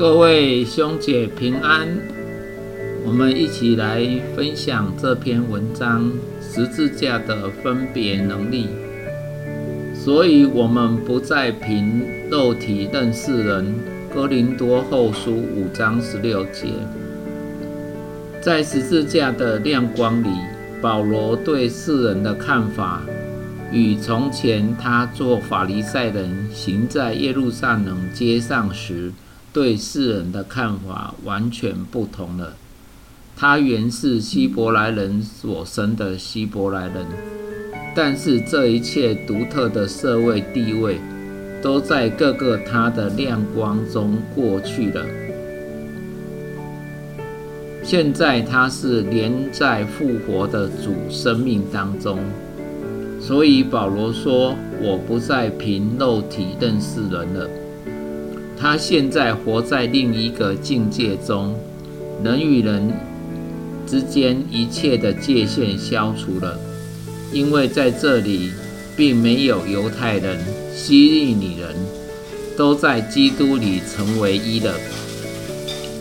各位兄姐平安，我们一起来分享这篇文章：十字架的分别能力。所以，我们不再凭肉体认识人。哥林多后书五章十六节，在十字架的亮光里，保罗对世人的看法。与从前他做法利赛人行在耶路撒冷街上时对世人的看法完全不同了。他原是希伯来人所生的希伯来人，但是这一切独特的社会地位都在各个他的亮光中过去了。现在他是连在复活的主生命当中。所以保罗说：“我不再凭肉体认识人了。他现在活在另一个境界中，人与人之间一切的界限消除了，因为在这里并没有犹太人、希利尼人，都在基督里成为一了。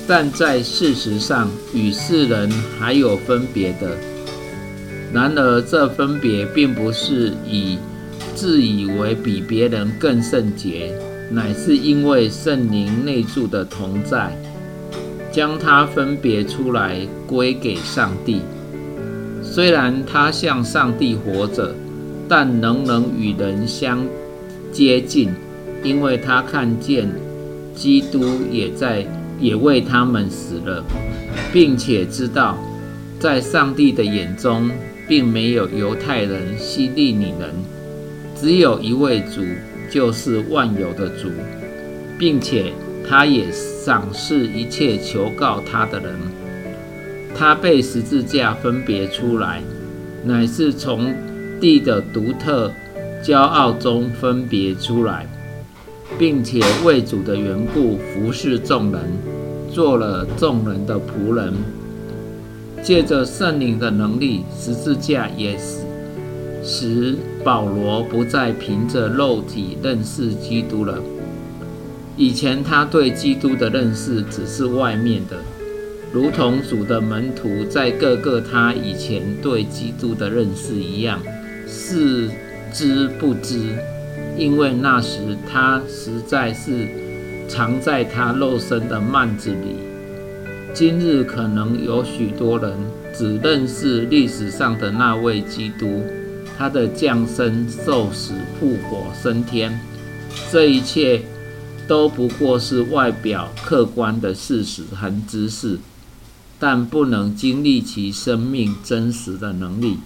但在事实上，与世人还有分别的。”然而，这分别并不是以自以为比别人更圣洁，乃是因为圣灵内住的同在，将它分别出来归给上帝。虽然他向上帝活着，但仍能与人相接近，因为他看见基督也在，也为他们死了，并且知道，在上帝的眼中。并没有犹太人、希利尼人，只有一位主，就是万有的主，并且他也赏识一切求告他的人。他被十字架分别出来，乃是从地的独特骄傲中分别出来，并且为主的缘故服侍众人，做了众人的仆人。借着圣灵的能力，十字架也使使保罗不再凭着肉体认识基督了。以前他对基督的认识只是外面的，如同主的门徒在各个他以前对基督的认识一样，是知不知，因为那时他实在是藏在他肉身的幔子里。今日可能有许多人只认识历史上的那位基督，他的降生、受死、复活、升天，这一切都不过是外表客观的事实和知识，但不能经历其生命真实的能力。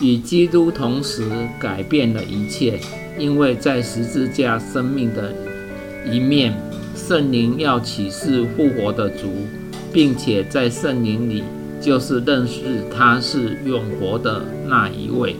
与基督同时改变了一切，因为在十字架生命的一面。圣灵要启示复活的主，并且在圣灵里就是认识他是永活的那一位。